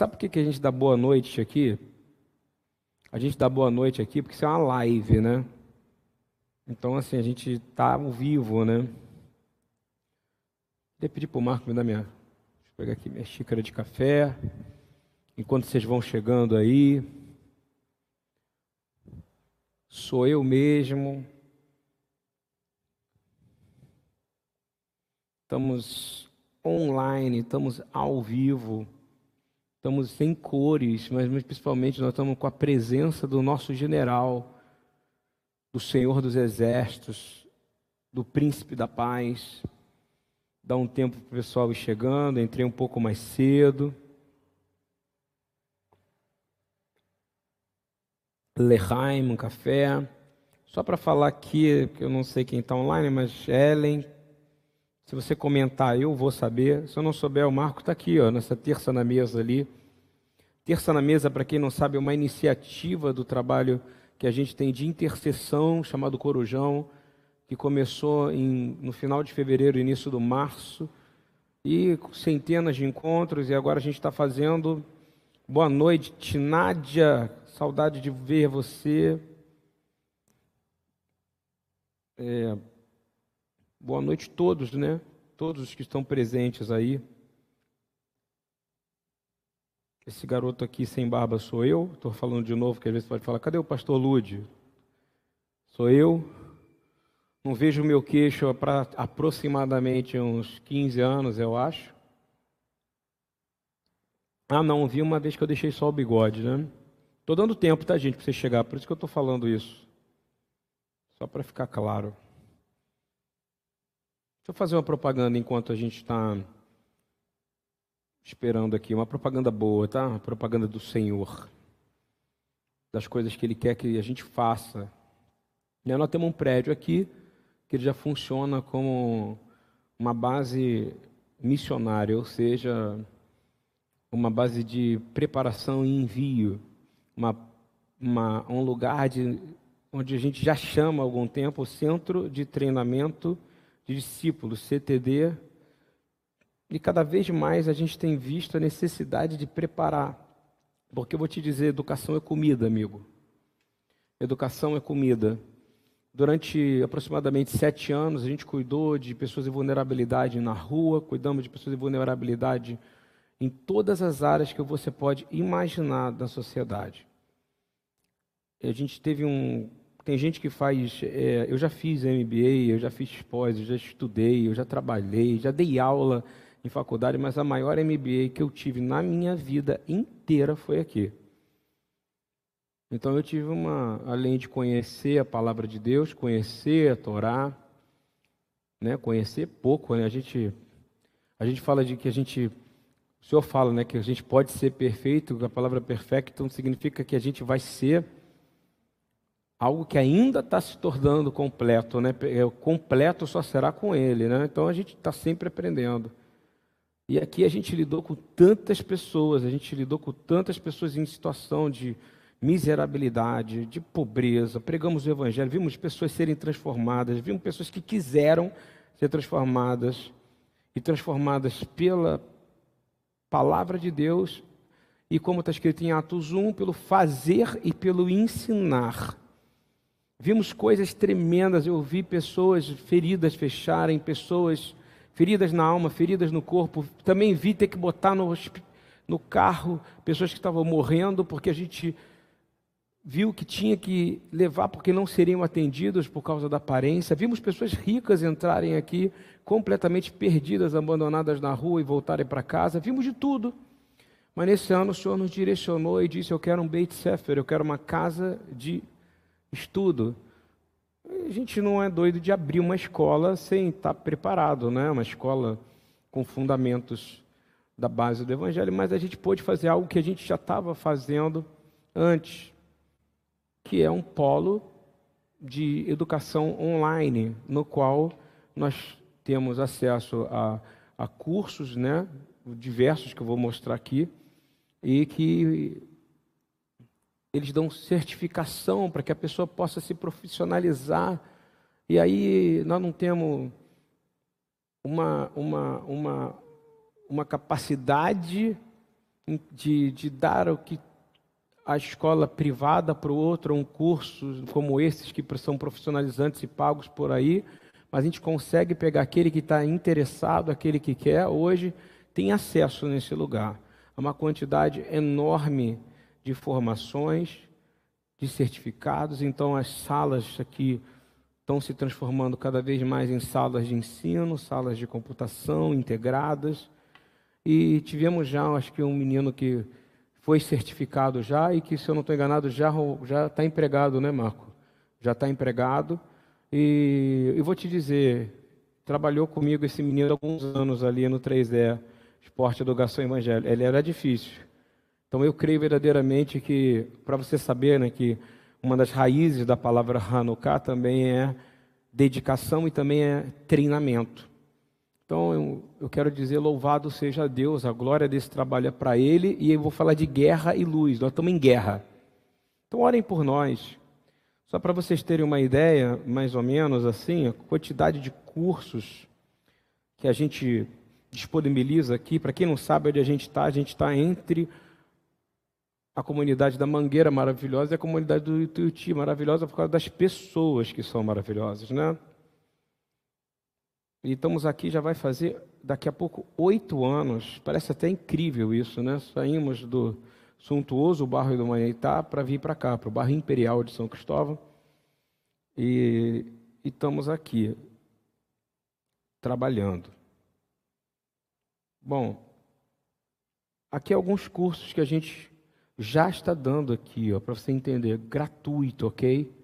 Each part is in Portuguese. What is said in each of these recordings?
Sabe por que, que a gente dá boa noite aqui? A gente dá boa noite aqui porque isso é uma live, né? Então, assim, a gente está ao vivo, né? Vou pedir para o Marco me dar minha. Deixa eu pegar aqui minha xícara de café. Enquanto vocês vão chegando aí. Sou eu mesmo. Estamos online, estamos ao vivo. Estamos sem cores, mas principalmente nós estamos com a presença do nosso general do Senhor dos Exércitos, do Príncipe da Paz. Dá um tempo para o pessoal ir chegando, entrei um pouco mais cedo. Lehaim, um café. Só para falar aqui, que eu não sei quem está online, mas Ellen, se você comentar, eu vou saber. Se eu não souber, o Marco está aqui, ó, nessa terça na mesa ali. Terça na mesa, para quem não sabe, é uma iniciativa do trabalho que a gente tem de intercessão, chamado Corujão, que começou em, no final de fevereiro, início do março, e centenas de encontros, e agora a gente está fazendo. Boa noite, Nádia, saudade de ver você. É, boa noite a todos, né? Todos os que estão presentes aí. Esse garoto aqui sem barba sou eu. Estou falando de novo, que às vezes pode falar: cadê o pastor Lude? Sou eu. Não vejo o meu queixo para aproximadamente uns 15 anos, eu acho. Ah, não, vi uma vez que eu deixei só o bigode, né? Estou dando tempo, tá, gente, para você chegar, por isso que eu estou falando isso. Só para ficar claro. Deixa eu fazer uma propaganda enquanto a gente está esperando aqui uma propaganda boa, tá? Uma propaganda do Senhor. Das coisas que Ele quer que a gente faça. E nós temos um prédio aqui que já funciona como uma base missionária, ou seja, uma base de preparação e envio, uma, uma, um lugar de, onde a gente já chama há algum tempo o Centro de Treinamento de Discípulos, CTD e cada vez mais a gente tem visto a necessidade de preparar. Porque eu vou te dizer, educação é comida, amigo. Educação é comida. Durante aproximadamente sete anos, a gente cuidou de pessoas em vulnerabilidade na rua, cuidamos de pessoas em vulnerabilidade em todas as áreas que você pode imaginar da sociedade. A gente teve um. Tem gente que faz. É, eu já fiz MBA, eu já fiz pós, eu já estudei, eu já trabalhei, já dei aula em faculdade, mas a maior MBA que eu tive na minha vida inteira foi aqui. Então eu tive uma, além de conhecer a palavra de Deus, conhecer a Torá, né, conhecer pouco, né, a gente a gente fala de que a gente o Senhor fala, né, que a gente pode ser perfeito, a palavra perfeito então significa que a gente vai ser algo que ainda está se tornando completo, né? É, completo só será com Ele, né? Então a gente está sempre aprendendo. E aqui a gente lidou com tantas pessoas, a gente lidou com tantas pessoas em situação de miserabilidade, de pobreza. Pregamos o Evangelho, vimos pessoas serem transformadas, vimos pessoas que quiseram ser transformadas e transformadas pela palavra de Deus e, como está escrito em Atos 1, pelo fazer e pelo ensinar. Vimos coisas tremendas, eu vi pessoas feridas fecharem, pessoas feridas na alma, feridas no corpo. Também vi ter que botar no, no carro pessoas que estavam morrendo, porque a gente viu que tinha que levar porque não seriam atendidos por causa da aparência. Vimos pessoas ricas entrarem aqui completamente perdidas, abandonadas na rua e voltarem para casa. Vimos de tudo. Mas nesse ano o Senhor nos direcionou e disse: Eu quero um Beit Sefer, eu quero uma casa de estudo. A gente não é doido de abrir uma escola sem estar preparado, né? Uma escola com fundamentos da base do Evangelho, mas a gente pôde fazer algo que a gente já estava fazendo antes, que é um polo de educação online, no qual nós temos acesso a, a cursos, né, diversos que eu vou mostrar aqui, e que eles dão certificação para que a pessoa possa se profissionalizar. E aí nós não temos uma, uma, uma, uma capacidade de, de dar o que a escola privada para o outro, um curso como esses que são profissionalizantes e pagos por aí, mas a gente consegue pegar aquele que está interessado, aquele que quer, hoje tem acesso nesse lugar a uma quantidade enorme de formações, de certificados. Então, as salas aqui estão se transformando cada vez mais em salas de ensino, salas de computação integradas. E tivemos já, acho que um menino que foi certificado já e que, se eu não estou enganado, já já está empregado, né, Marco? Já está empregado. E eu vou te dizer, trabalhou comigo esse menino há alguns anos ali no 3D, Esporte, Educação Evangelho. Ele era difícil. Então eu creio verdadeiramente que, para você saber, né, que uma das raízes da palavra Hanukkah também é dedicação e também é treinamento. Então eu, eu quero dizer, louvado seja Deus, a glória desse trabalho é para Ele, e eu vou falar de guerra e luz, nós estamos em guerra. Então orem por nós. Só para vocês terem uma ideia, mais ou menos assim, a quantidade de cursos que a gente disponibiliza aqui, para quem não sabe onde a gente está, a gente está entre a comunidade da Mangueira maravilhosa e a comunidade do Ituiuti maravilhosa por causa das pessoas que são maravilhosas, né? E estamos aqui, já vai fazer daqui a pouco oito anos. Parece até incrível isso, né? Saímos do suntuoso bairro do Manhaitá para vir para cá, para o bairro Imperial de São Cristóvão. E, e estamos aqui, trabalhando. Bom, aqui alguns cursos que a gente já está dando aqui, para você entender, gratuito, ok?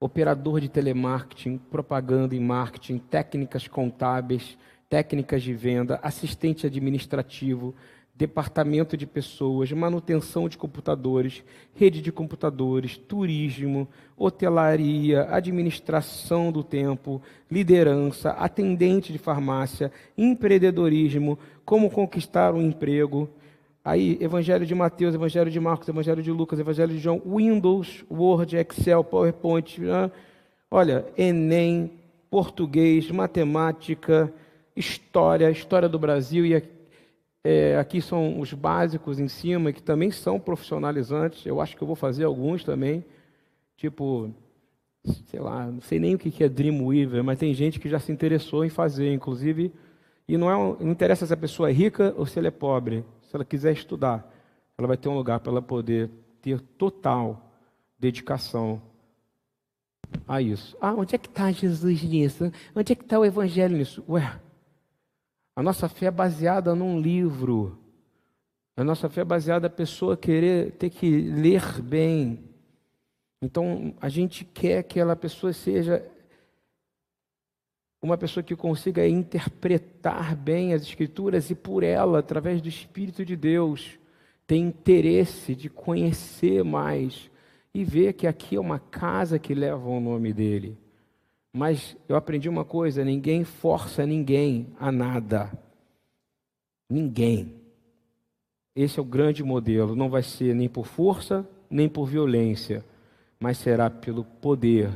operador de telemarketing, propaganda e marketing, técnicas contábeis, técnicas de venda, assistente administrativo, departamento de pessoas, manutenção de computadores, rede de computadores, turismo, hotelaria, administração do tempo, liderança, atendente de farmácia, empreendedorismo, como conquistar um emprego, Aí, Evangelho de Mateus, Evangelho de Marcos, Evangelho de Lucas, Evangelho de João, Windows, Word, Excel, PowerPoint, né? olha, Enem, português, matemática, história, história do Brasil, e é, aqui são os básicos em cima, que também são profissionalizantes, eu acho que eu vou fazer alguns também, tipo, sei lá, não sei nem o que é Dreamweaver, mas tem gente que já se interessou em fazer, inclusive, e não, é, não interessa se a pessoa é rica ou se ela é pobre, se ela quiser estudar, ela vai ter um lugar para ela poder ter total dedicação a isso. Ah, onde é que está Jesus nisso? Onde é que está o Evangelho nisso? Ué, a nossa fé é baseada num livro. A nossa fé é baseada na pessoa querer ter que ler bem. Então, a gente quer que aquela pessoa seja uma pessoa que consiga interpretar bem as Escrituras e, por ela, através do Espírito de Deus, tem interesse de conhecer mais e ver que aqui é uma casa que leva o nome dele. Mas eu aprendi uma coisa: ninguém força ninguém a nada. Ninguém. Esse é o grande modelo. Não vai ser nem por força, nem por violência, mas será pelo poder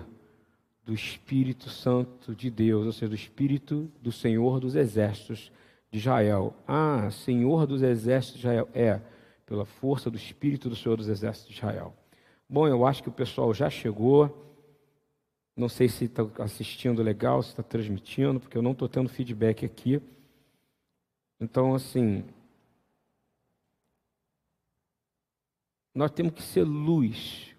do Espírito Santo de Deus, ou seja, do Espírito do Senhor dos Exércitos de Israel. Ah, Senhor dos Exércitos de Israel. É, pela força do Espírito do Senhor dos Exércitos de Israel. Bom, eu acho que o pessoal já chegou. Não sei se está assistindo legal, se está transmitindo, porque eu não estou tendo feedback aqui. Então, assim, nós temos que ser luz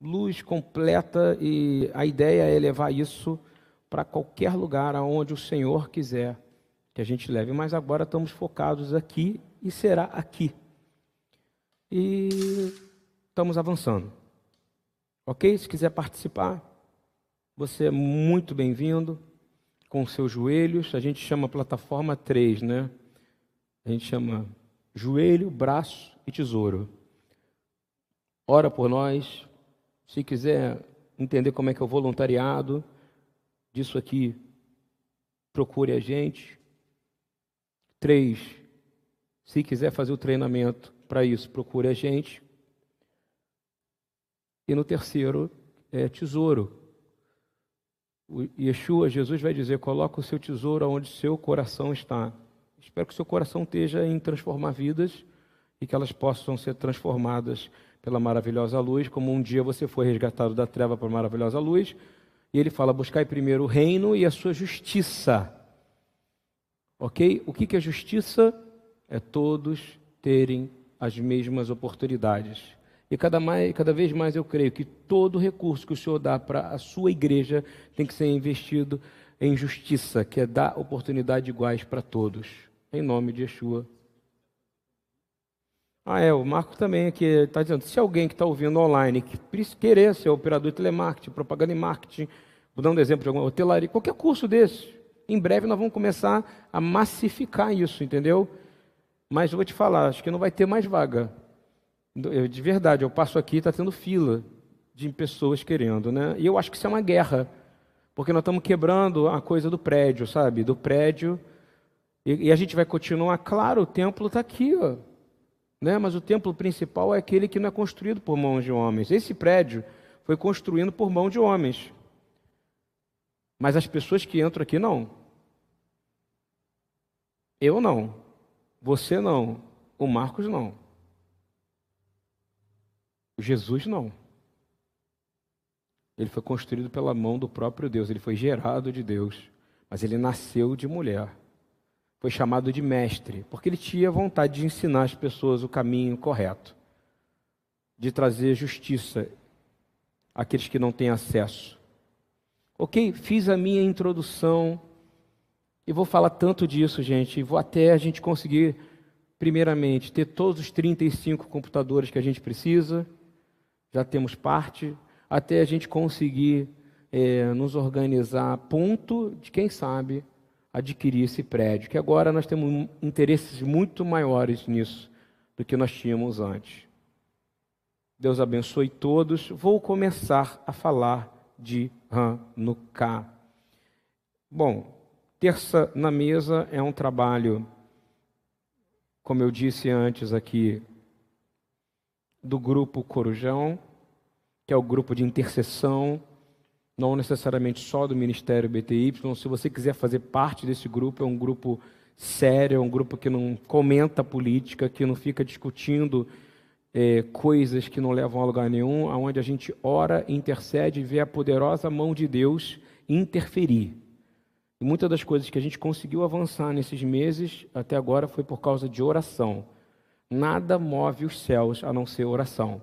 luz completa e a ideia é levar isso para qualquer lugar aonde o Senhor quiser que a gente leve. Mas agora estamos focados aqui e será aqui. E estamos avançando. Ok? Se quiser participar, você é muito bem-vindo com seus joelhos. A gente chama plataforma 3, né? A gente chama joelho, braço e tesouro. Ora por nós, se quiser entender como é que é o voluntariado disso aqui, procure a gente. Três, se quiser fazer o treinamento para isso, procure a gente. E no terceiro, é tesouro. O Yeshua, Jesus vai dizer: coloca o seu tesouro onde seu coração está. Espero que seu coração esteja em transformar vidas e que elas possam ser transformadas pela maravilhosa luz, como um dia você foi resgatado da treva para a maravilhosa luz. E ele fala: buscai primeiro o reino e a sua justiça. Ok? O que é justiça? É todos terem as mesmas oportunidades. E cada, mais, cada vez mais eu creio que todo recurso que o Senhor dá para a sua igreja tem que ser investido em justiça, que é dar oportunidade iguais para todos. Em nome de Yeshua. Ah, é, o Marco também aqui está dizendo, se alguém que está ouvindo online que querer ser operador de telemarketing, propaganda e marketing, vou dar um exemplo de alguma hotelaria, qualquer curso desse, em breve nós vamos começar a massificar isso, entendeu? Mas eu vou te falar, acho que não vai ter mais vaga. De verdade, eu passo aqui, está tendo fila de pessoas querendo, né? E eu acho que isso é uma guerra, porque nós estamos quebrando a coisa do prédio, sabe? Do prédio, e, e a gente vai continuar. Claro, o templo está aqui, ó, né? Mas o templo principal é aquele que não é construído por mãos de homens. Esse prédio foi construído por mão de homens. Mas as pessoas que entram aqui não. Eu não. Você não. O Marcos não. Jesus não. Ele foi construído pela mão do próprio Deus, ele foi gerado de Deus, mas ele nasceu de mulher. Foi chamado de mestre, porque ele tinha vontade de ensinar as pessoas o caminho correto, de trazer justiça àqueles que não têm acesso. Ok, fiz a minha introdução e vou falar tanto disso, gente, vou até a gente conseguir, primeiramente, ter todos os 35 computadores que a gente precisa, já temos parte, até a gente conseguir é, nos organizar ponto de, quem sabe, adquirir esse prédio, que agora nós temos interesses muito maiores nisso do que nós tínhamos antes. Deus abençoe todos. Vou começar a falar de Hanukkah. Bom, terça na mesa é um trabalho, como eu disse antes aqui, do grupo Corujão, que é o grupo de intercessão, não necessariamente só do Ministério BTY. Se você quiser fazer parte desse grupo, é um grupo sério, é um grupo que não comenta política, que não fica discutindo é, coisas que não levam a lugar nenhum, onde a gente ora, intercede e vê a poderosa mão de Deus interferir. E muitas das coisas que a gente conseguiu avançar nesses meses até agora foi por causa de oração. Nada move os céus a não ser oração.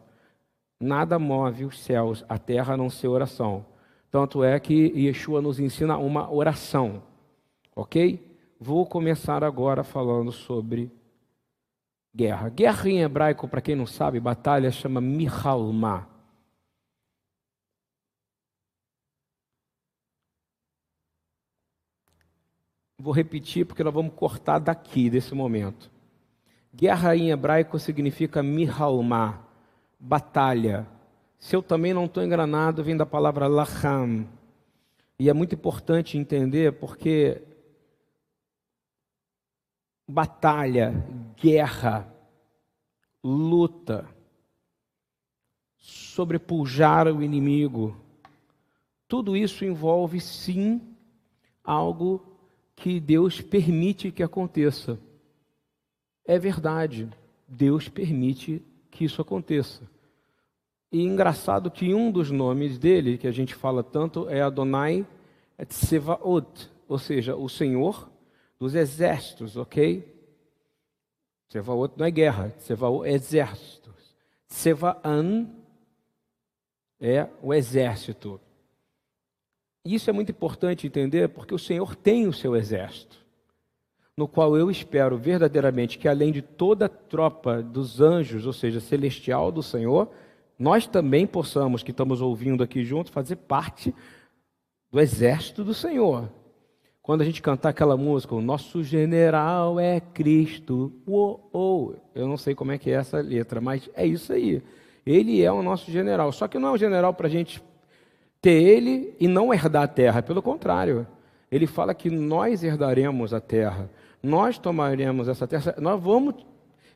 Nada move os céus, a terra a não ser oração. Tanto é que Yeshua nos ensina uma oração. Ok? Vou começar agora falando sobre guerra. Guerra em hebraico, para quem não sabe, batalha chama Mihalma. Vou repetir porque nós vamos cortar daqui, desse momento. Guerra em hebraico significa Mihalma, batalha. Se eu também não estou engranado, vem da palavra Lacham. E é muito importante entender porque batalha, guerra, luta, sobrepujar o inimigo, tudo isso envolve sim algo que Deus permite que aconteça. É verdade, Deus permite que isso aconteça. E engraçado que um dos nomes dele, que a gente fala tanto, é Adonai Tsevaot, ou seja, o Senhor dos exércitos, ok? Tsevaot não é guerra, Tsevaot é exércitos. Tsevaan é o exército. Isso é muito importante entender porque o Senhor tem o seu exército, no qual eu espero verdadeiramente que, além de toda a tropa dos anjos, ou seja, celestial do Senhor, nós também possamos, que estamos ouvindo aqui juntos, fazer parte do exército do Senhor. Quando a gente cantar aquela música, o nosso general é Cristo. Uou, uou. Eu não sei como é que é essa letra, mas é isso aí. Ele é o nosso general. Só que não é um general para a gente ter ele e não herdar a terra. Pelo contrário, ele fala que nós herdaremos a terra. Nós tomaremos essa terra. Nós vamos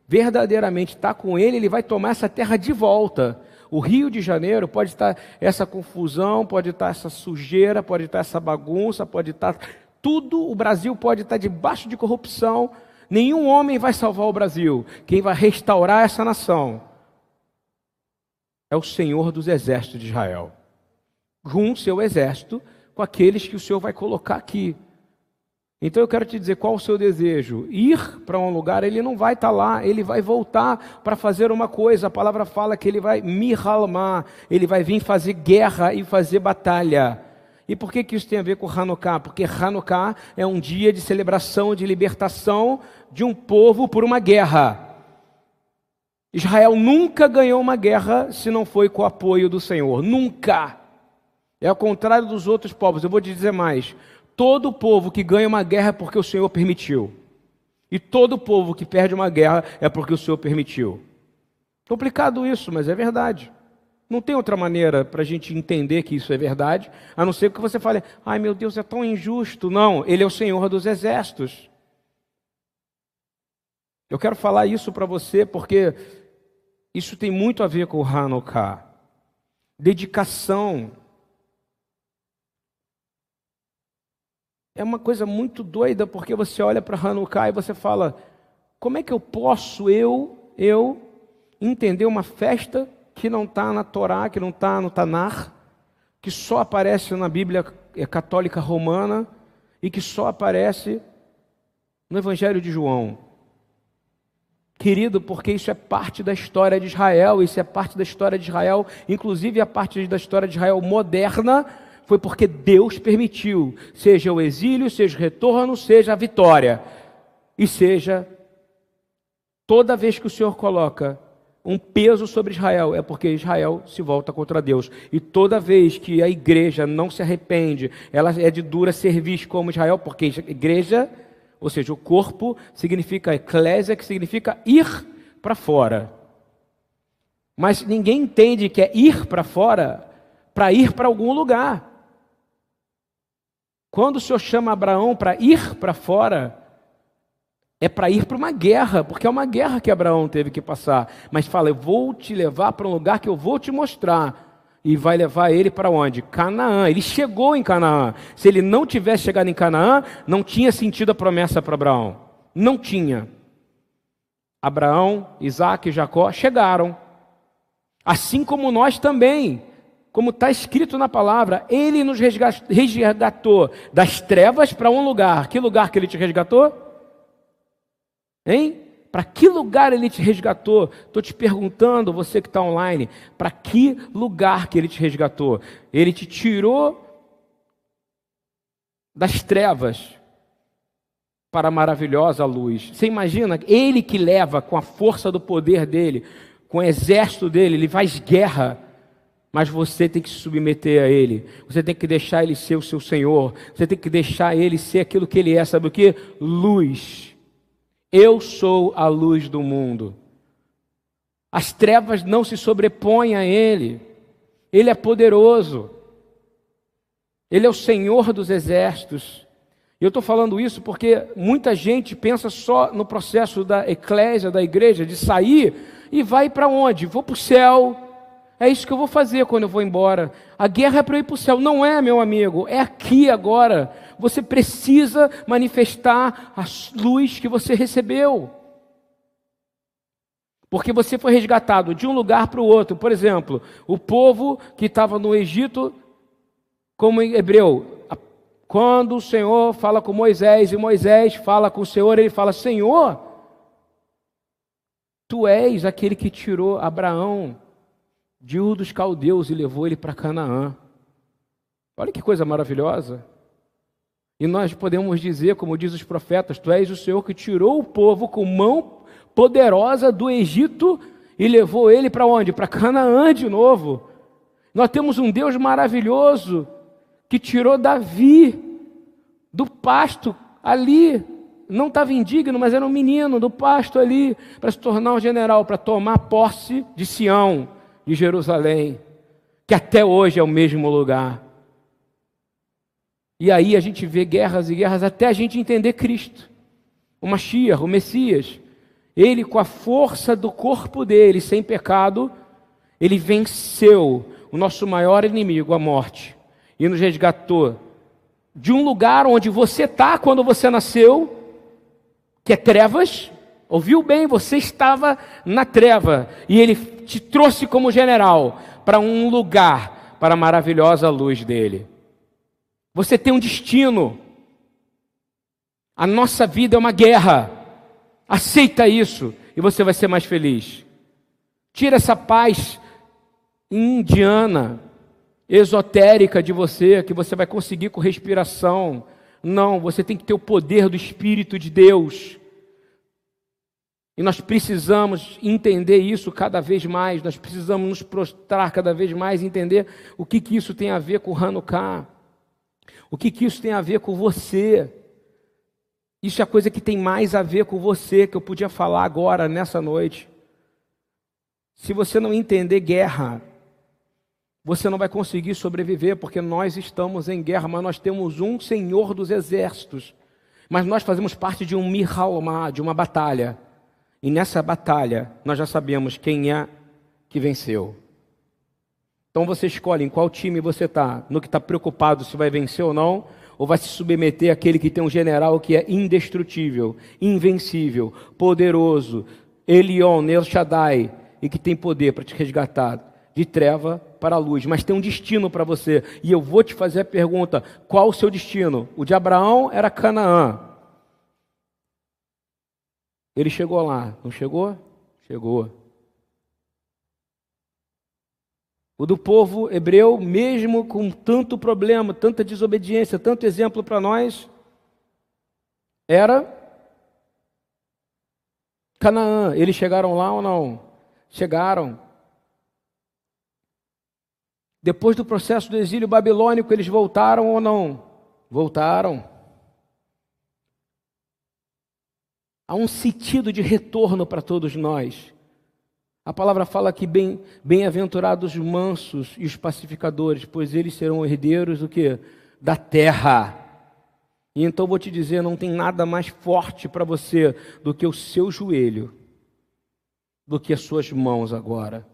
verdadeiramente estar com ele, ele vai tomar essa terra de volta. O Rio de Janeiro pode estar essa confusão, pode estar essa sujeira, pode estar essa bagunça, pode estar tudo, o Brasil pode estar debaixo de corrupção, Nenhum homem vai salvar o Brasil. Quem vai restaurar essa nação é o Senhor dos exércitos de Israel. Junte seu exército com aqueles que o Senhor vai colocar aqui. Então eu quero te dizer qual o seu desejo. Ir para um lugar, ele não vai estar tá lá, ele vai voltar para fazer uma coisa. A palavra fala que ele vai mihalmar, ele vai vir fazer guerra e fazer batalha. E por que, que isso tem a ver com Hanukkah? Porque Hanukkah é um dia de celebração, de libertação de um povo por uma guerra. Israel nunca ganhou uma guerra se não foi com o apoio do Senhor. Nunca. É ao contrário dos outros povos. Eu vou te dizer mais. Todo povo que ganha uma guerra é porque o Senhor permitiu. E todo povo que perde uma guerra é porque o Senhor permitiu. Complicado isso, mas é verdade. Não tem outra maneira para a gente entender que isso é verdade, a não ser que você fale, ai meu Deus, é tão injusto. Não, Ele é o Senhor dos exércitos. Eu quero falar isso para você porque isso tem muito a ver com o Hanukkah. Dedicação. É uma coisa muito doida porque você olha para Hanukkah e você fala: como é que eu posso, eu, eu, entender uma festa que não está na Torá, que não está no Tanar, que só aparece na Bíblia é, católica romana e que só aparece no Evangelho de João. Querido, porque isso é parte da história de Israel, isso é parte da história de Israel, inclusive a parte da história de Israel moderna, foi porque Deus permitiu, seja o exílio, seja o retorno, seja a vitória, e seja toda vez que o Senhor coloca um peso sobre Israel, é porque Israel se volta contra Deus. E toda vez que a igreja não se arrepende, ela é de dura serviço como Israel, porque igreja, ou seja, o corpo, significa eclésia, que significa ir para fora. Mas ninguém entende que é ir para fora para ir para algum lugar. Quando o Senhor chama Abraão para ir para fora, é para ir para uma guerra, porque é uma guerra que Abraão teve que passar. Mas fala, eu vou te levar para um lugar que eu vou te mostrar. E vai levar ele para onde? Canaã. Ele chegou em Canaã. Se ele não tivesse chegado em Canaã, não tinha sentido a promessa para Abraão. Não tinha. Abraão, Isaac e Jacó chegaram. Assim como nós também. Como está escrito na palavra, ele nos resgatou das trevas para um lugar. Que lugar que ele te resgatou? Hein? Para que lugar ele te resgatou? Estou te perguntando, você que está online, para que lugar que ele te resgatou? Ele te tirou das trevas para a maravilhosa luz. Você imagina? Ele que leva com a força do poder dele, com o exército dele, ele faz guerra. Mas você tem que se submeter a Ele. Você tem que deixar Ele ser o seu Senhor. Você tem que deixar Ele ser aquilo que Ele é. Sabe o que? Luz. Eu sou a luz do mundo. As trevas não se sobrepõem a Ele. Ele é poderoso. Ele é o Senhor dos exércitos. E eu estou falando isso porque muita gente pensa só no processo da eclésia, da igreja, de sair e vai para onde? Vou para o céu, é isso que eu vou fazer quando eu vou embora. A guerra é para eu ir para o céu. Não é, meu amigo. É aqui agora. Você precisa manifestar a luz que você recebeu. Porque você foi resgatado de um lugar para o outro. Por exemplo, o povo que estava no Egito, como em hebreu, quando o Senhor fala com Moisés e Moisés fala com o Senhor, ele fala: Senhor, tu és aquele que tirou Abraão de dos Caldeus e levou ele para Canaã. Olha que coisa maravilhosa. E nós podemos dizer, como diz os profetas, Tu és o Senhor que tirou o povo com mão poderosa do Egito e levou ele para onde? Para Canaã de novo. Nós temos um Deus maravilhoso que tirou Davi do pasto ali. Não estava indigno, mas era um menino do pasto ali para se tornar um general, para tomar posse de Sião de Jerusalém, que até hoje é o mesmo lugar. E aí a gente vê guerras e guerras até a gente entender Cristo, o Mashiach, o Messias. Ele, com a força do corpo dele, sem pecado, ele venceu o nosso maior inimigo, a morte, e nos resgatou de um lugar onde você está quando você nasceu, que é trevas. Ouviu bem? Você estava na treva e ele te trouxe como general para um lugar, para a maravilhosa luz dele. Você tem um destino. A nossa vida é uma guerra. Aceita isso e você vai ser mais feliz. Tira essa paz indiana, esotérica de você, que você vai conseguir com respiração. Não, você tem que ter o poder do Espírito de Deus. E nós precisamos entender isso cada vez mais, nós precisamos nos prostrar cada vez mais, entender o que, que isso tem a ver com Hanukkah, o que, que isso tem a ver com você. Isso é a coisa que tem mais a ver com você, que eu podia falar agora, nessa noite. Se você não entender guerra, você não vai conseguir sobreviver, porque nós estamos em guerra, mas nós temos um Senhor dos exércitos. Mas nós fazemos parte de um Mihalma, de uma batalha. E nessa batalha, nós já sabemos quem é que venceu. Então você escolhe em qual time você está, no que está preocupado se vai vencer ou não, ou vai se submeter àquele que tem um general que é indestrutível, invencível, poderoso, Elion, El Shaddai, e que tem poder para te resgatar de treva para a luz, mas tem um destino para você. E eu vou te fazer a pergunta: qual o seu destino? O de Abraão era Canaã. Ele chegou lá, não chegou? Chegou. O do povo hebreu, mesmo com tanto problema, tanta desobediência, tanto exemplo para nós, era Canaã. Eles chegaram lá ou não? Chegaram. Depois do processo do exílio babilônico, eles voltaram ou não? Voltaram. Há um sentido de retorno para todos nós. A palavra fala que bem, bem-aventurados os mansos e os pacificadores, pois eles serão herdeiros do que? Da terra. E então vou te dizer, não tem nada mais forte para você do que o seu joelho, do que as suas mãos agora.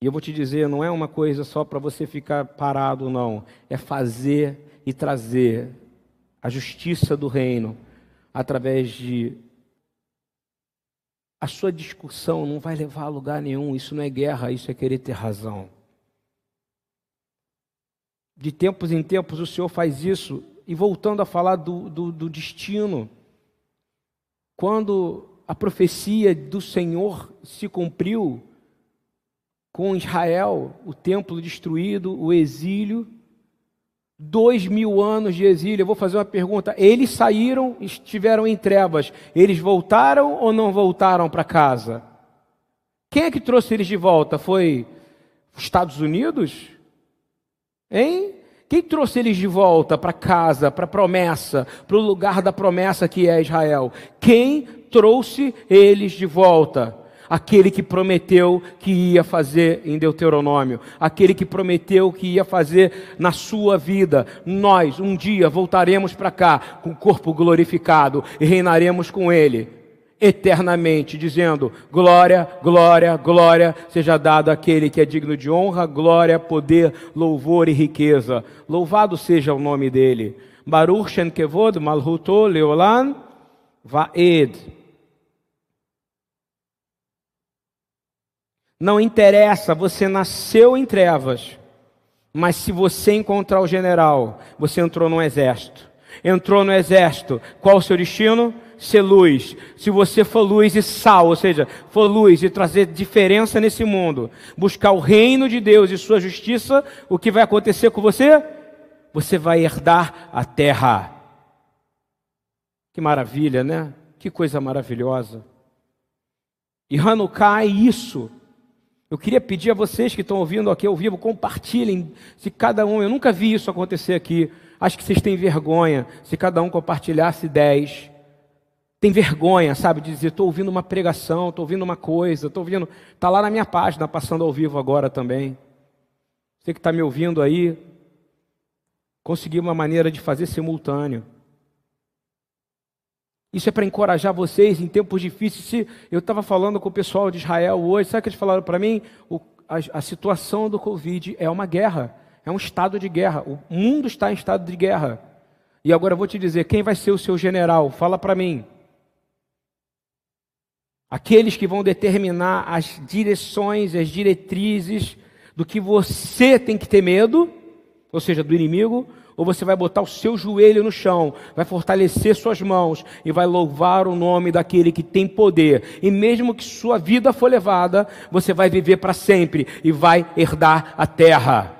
E eu vou te dizer, não é uma coisa só para você ficar parado, não. É fazer e trazer a justiça do reino através de. A sua discussão não vai levar a lugar nenhum. Isso não é guerra, isso é querer ter razão. De tempos em tempos o Senhor faz isso. E voltando a falar do, do, do destino, quando a profecia do Senhor se cumpriu, com Israel, o templo destruído, o exílio, dois mil anos de exílio. Eu vou fazer uma pergunta: eles saíram, estiveram em trevas, eles voltaram ou não voltaram para casa? Quem é que trouxe eles de volta? Foi os Estados Unidos? Hein? Quem trouxe eles de volta para casa, para a promessa, para o lugar da promessa que é Israel? Quem trouxe eles de volta? Aquele que prometeu que ia fazer em Deuteronômio, aquele que prometeu que ia fazer na sua vida. Nós, um dia, voltaremos para cá com o corpo glorificado e reinaremos com ele eternamente, dizendo: glória, glória, glória seja dado àquele que é digno de honra, glória, poder, louvor e riqueza. Louvado seja o nome dele. Baruch Shen Kevod Malhuto Leolan Vaed. Não interessa, você nasceu em trevas, mas se você encontrar o general, você entrou no exército. Entrou no exército, qual o seu destino? Ser luz. Se você for luz e sal, ou seja, for luz e trazer diferença nesse mundo, buscar o reino de Deus e sua justiça, o que vai acontecer com você? Você vai herdar a terra. Que maravilha, né? Que coisa maravilhosa. E Hanukkah é isso. Eu queria pedir a vocês que estão ouvindo aqui ao vivo, compartilhem. Se cada um, eu nunca vi isso acontecer aqui. Acho que vocês têm vergonha. Se cada um compartilhasse dez. Tem vergonha, sabe, de dizer, estou ouvindo uma pregação, estou ouvindo uma coisa, estou ouvindo. Está lá na minha página, passando ao vivo agora também. Você que está me ouvindo aí, conseguir uma maneira de fazer simultâneo. Isso é para encorajar vocês em tempos difíceis. Se eu estava falando com o pessoal de Israel hoje, sabe o que eles falaram para mim? O, a, a situação do Covid é uma guerra, é um estado de guerra. O mundo está em estado de guerra. E agora eu vou te dizer, quem vai ser o seu general? Fala para mim. aqueles que vão determinar as direções, as diretrizes do que você tem que ter medo, ou seja, do inimigo, ou você vai botar o seu joelho no chão, vai fortalecer suas mãos e vai louvar o nome daquele que tem poder. E mesmo que sua vida for levada, você vai viver para sempre e vai herdar a terra.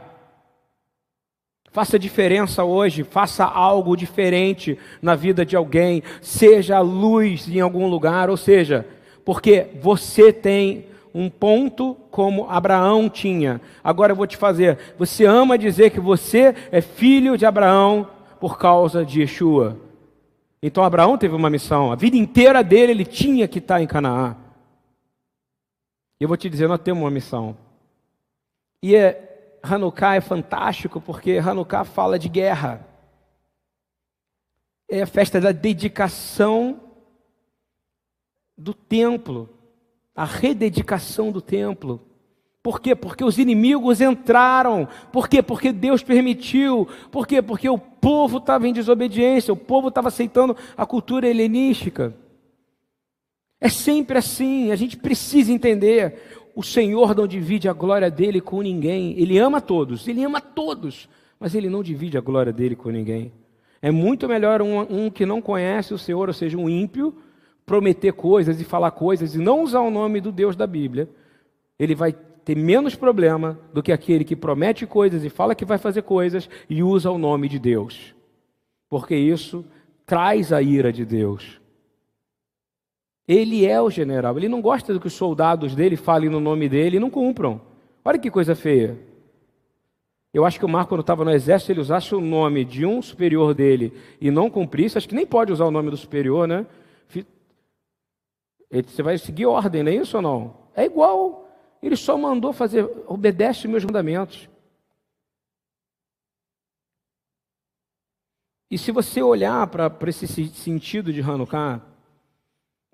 Faça diferença hoje, faça algo diferente na vida de alguém, seja luz em algum lugar, ou seja, porque você tem um ponto como Abraão tinha. Agora eu vou te fazer, você ama dizer que você é filho de Abraão por causa de Yeshua. Então Abraão teve uma missão, a vida inteira dele ele tinha que estar em Canaã. E eu vou te dizer, nós temos uma missão. E é, Hanukkah é fantástico porque Hanukkah fala de guerra. É a festa da dedicação do templo a rededicação do templo. Por quê? Porque os inimigos entraram. Por quê? Porque Deus permitiu. Por quê? Porque o povo estava em desobediência, o povo estava aceitando a cultura helenística. É sempre assim, a gente precisa entender. O Senhor não divide a glória dele com ninguém. Ele ama todos, ele ama todos, mas ele não divide a glória dele com ninguém. É muito melhor um, um que não conhece o Senhor, ou seja, um ímpio, prometer coisas e falar coisas e não usar o nome do Deus da Bíblia, ele vai ter menos problema do que aquele que promete coisas e fala que vai fazer coisas e usa o nome de Deus. Porque isso traz a ira de Deus. Ele é o general, ele não gosta do que os soldados dele falem no nome dele e não cumpram. Olha que coisa feia. Eu acho que o Marco, quando estava no exército, ele usasse o nome de um superior dele e não cumprisse, acho que nem pode usar o nome do superior, né? Você vai seguir ordem, não é isso ou não? É igual. Ele só mandou fazer, obedece meus mandamentos. E se você olhar para esse sentido de Hanukkah,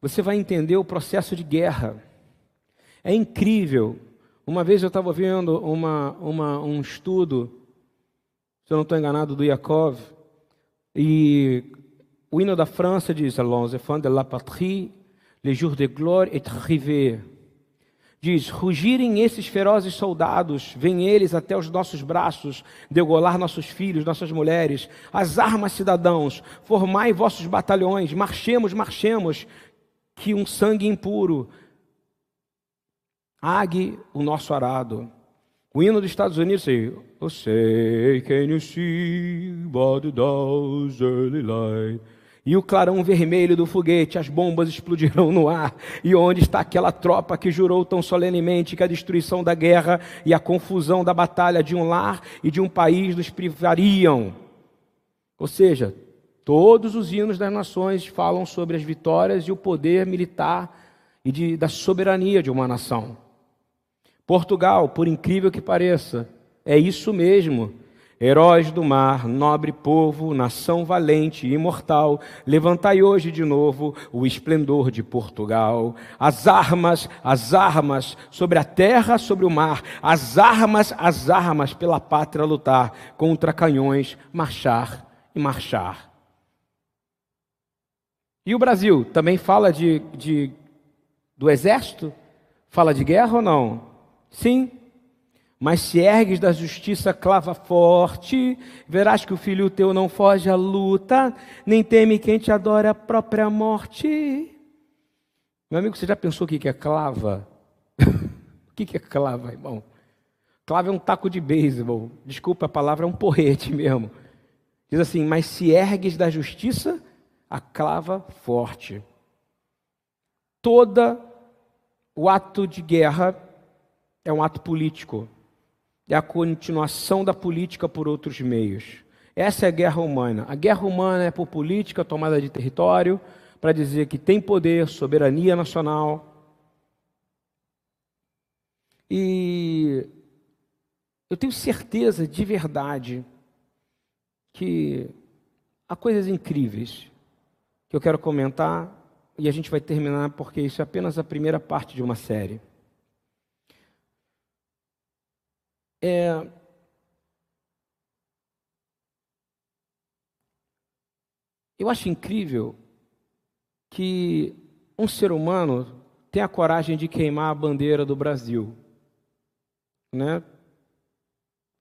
você vai entender o processo de guerra. É incrível. Uma vez eu estava vendo uma, uma, um estudo, se eu não estou enganado, do Yakov, e o hino da França diz Allons enfants de la patrie Le jour de gloire est arrivé. Diz: Rugirem esses ferozes soldados, vêm eles até os nossos braços, degolar nossos filhos, nossas mulheres. As armas, cidadãos, formai vossos batalhões, marchemos, marchemos, que um sangue impuro ague o nosso arado. O hino dos Estados Unidos diz: Oh, say, can you see by the early light? E o clarão vermelho do foguete, as bombas explodirão no ar. E onde está aquela tropa que jurou tão solenemente que a destruição da guerra e a confusão da batalha de um lar e de um país nos privariam? Ou seja, todos os hinos das nações falam sobre as vitórias e o poder militar e de, da soberania de uma nação. Portugal, por incrível que pareça, é isso mesmo Heróis do mar, nobre povo, nação valente e imortal, levantai hoje de novo o esplendor de Portugal. As armas, as armas, sobre a terra, sobre o mar, as armas, as armas pela pátria lutar, contra canhões, marchar e marchar. E o Brasil também fala de, de do exército? Fala de guerra ou não? Sim, mas se ergues da justiça clava forte, verás que o filho teu não foge à luta, nem teme quem te adora a própria morte. Meu amigo, você já pensou o que é clava? o que é clava, irmão? Clava é um taco de beisebol. Desculpa a palavra, é um porrete mesmo. Diz assim: Mas se ergues da justiça, a clava forte. Toda o ato de guerra é um ato político é a continuação da política por outros meios. Essa é a guerra humana. A guerra humana é por política, tomada de território, para dizer que tem poder, soberania nacional. E eu tenho certeza de verdade que há coisas incríveis que eu quero comentar e a gente vai terminar porque isso é apenas a primeira parte de uma série. É... Eu acho incrível que um ser humano tem a coragem de queimar a bandeira do Brasil, né?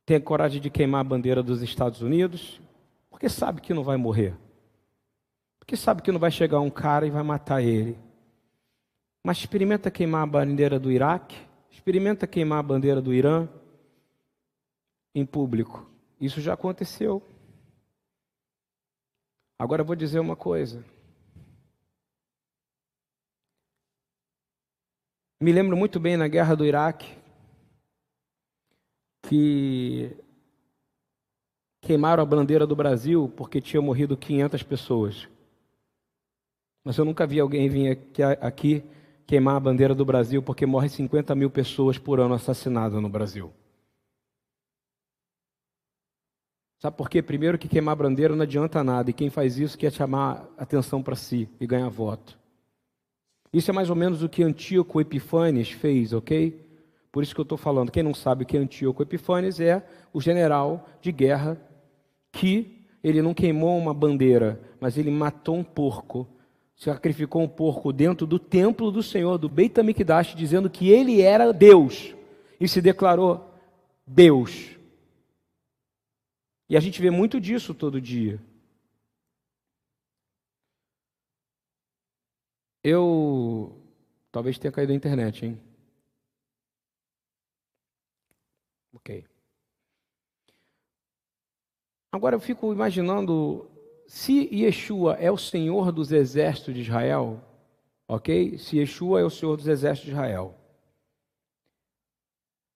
Tem a coragem de queimar a bandeira dos Estados Unidos, porque sabe que não vai morrer. Porque sabe que não vai chegar um cara e vai matar ele. Mas experimenta queimar a bandeira do Iraque, experimenta queimar a bandeira do Irã em público. Isso já aconteceu. Agora eu vou dizer uma coisa. Me lembro muito bem na guerra do Iraque que queimaram a bandeira do Brasil porque tinha morrido 500 pessoas. Mas eu nunca vi alguém vir aqui queimar a bandeira do Brasil porque morre 50 mil pessoas por ano assassinadas no Brasil. Sabe por quê? Primeiro que queimar bandeira não adianta nada, e quem faz isso quer chamar atenção para si e ganhar voto. Isso é mais ou menos o que Antíoco Epifanes fez, ok? Por isso que eu estou falando. Quem não sabe o que é Antíoco Epifanes é o general de guerra que ele não queimou uma bandeira, mas ele matou um porco sacrificou um porco dentro do templo do Senhor, do Beit HaMikdash, dizendo que ele era Deus e se declarou Deus. E a gente vê muito disso todo dia. Eu talvez tenha caído a internet, hein? Ok. Agora eu fico imaginando se Yeshua é o Senhor dos exércitos de Israel, ok? Se Yeshua é o Senhor dos exércitos de Israel,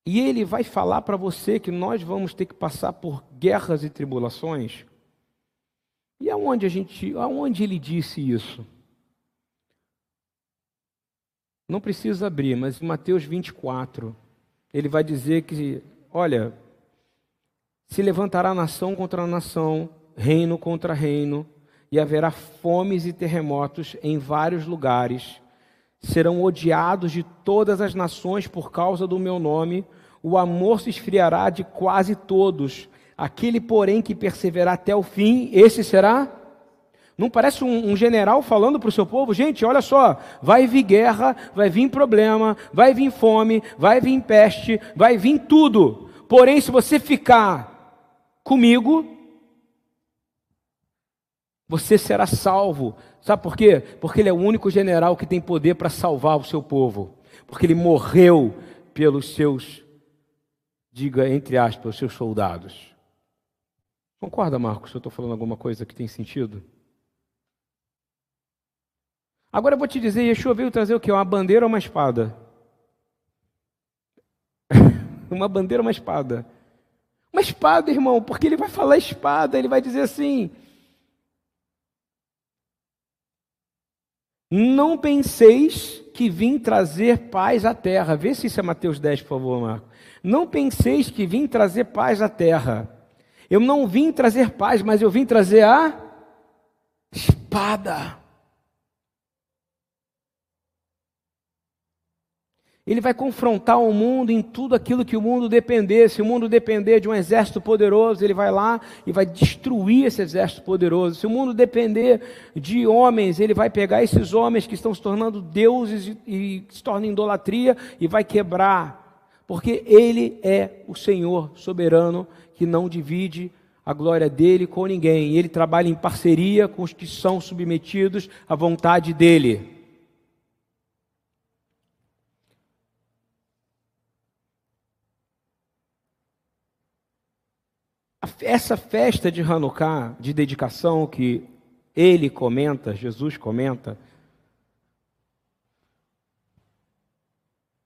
e ele vai falar para você que nós vamos ter que passar por guerras e tribulações, e aonde a gente, aonde ele disse isso? Não precisa abrir, mas em Mateus 24, ele vai dizer que, olha, se levantará nação contra nação, reino contra reino, e haverá fomes e terremotos em vários lugares. Serão odiados de todas as nações por causa do meu nome. O amor se esfriará de quase todos. Aquele, porém, que perseverar até o fim, esse será. Não parece um, um general falando para o seu povo? Gente, olha só, vai vir guerra, vai vir problema, vai vir fome, vai vir peste, vai vir tudo. Porém, se você ficar comigo, você será salvo. Sabe por quê? Porque ele é o único general que tem poder para salvar o seu povo. Porque ele morreu pelos seus, diga entre aspas, seus soldados. Concorda, Marcos, se eu estou falando alguma coisa que tem sentido? Agora eu vou te dizer, Yeshua veio trazer o quê? Uma bandeira ou uma espada? uma bandeira ou uma espada? Uma espada, irmão, porque ele vai falar espada, ele vai dizer assim: Não penseis que vim trazer paz à terra. Vê se isso é Mateus 10, por favor, Marco. Não penseis que vim trazer paz à terra. Eu não vim trazer paz, mas eu vim trazer a espada. Ele vai confrontar o mundo em tudo aquilo que o mundo depender. Se o mundo depender de um exército poderoso, ele vai lá e vai destruir esse exército poderoso. Se o mundo depender de homens, ele vai pegar esses homens que estão se tornando deuses e, se tornam idolatria e vai quebrar. Porque ele é o Senhor soberano que não divide a glória dele com ninguém. Ele trabalha em parceria com os que são submetidos à vontade dele. Essa festa de Hanukkah, de dedicação que ele comenta, Jesus comenta,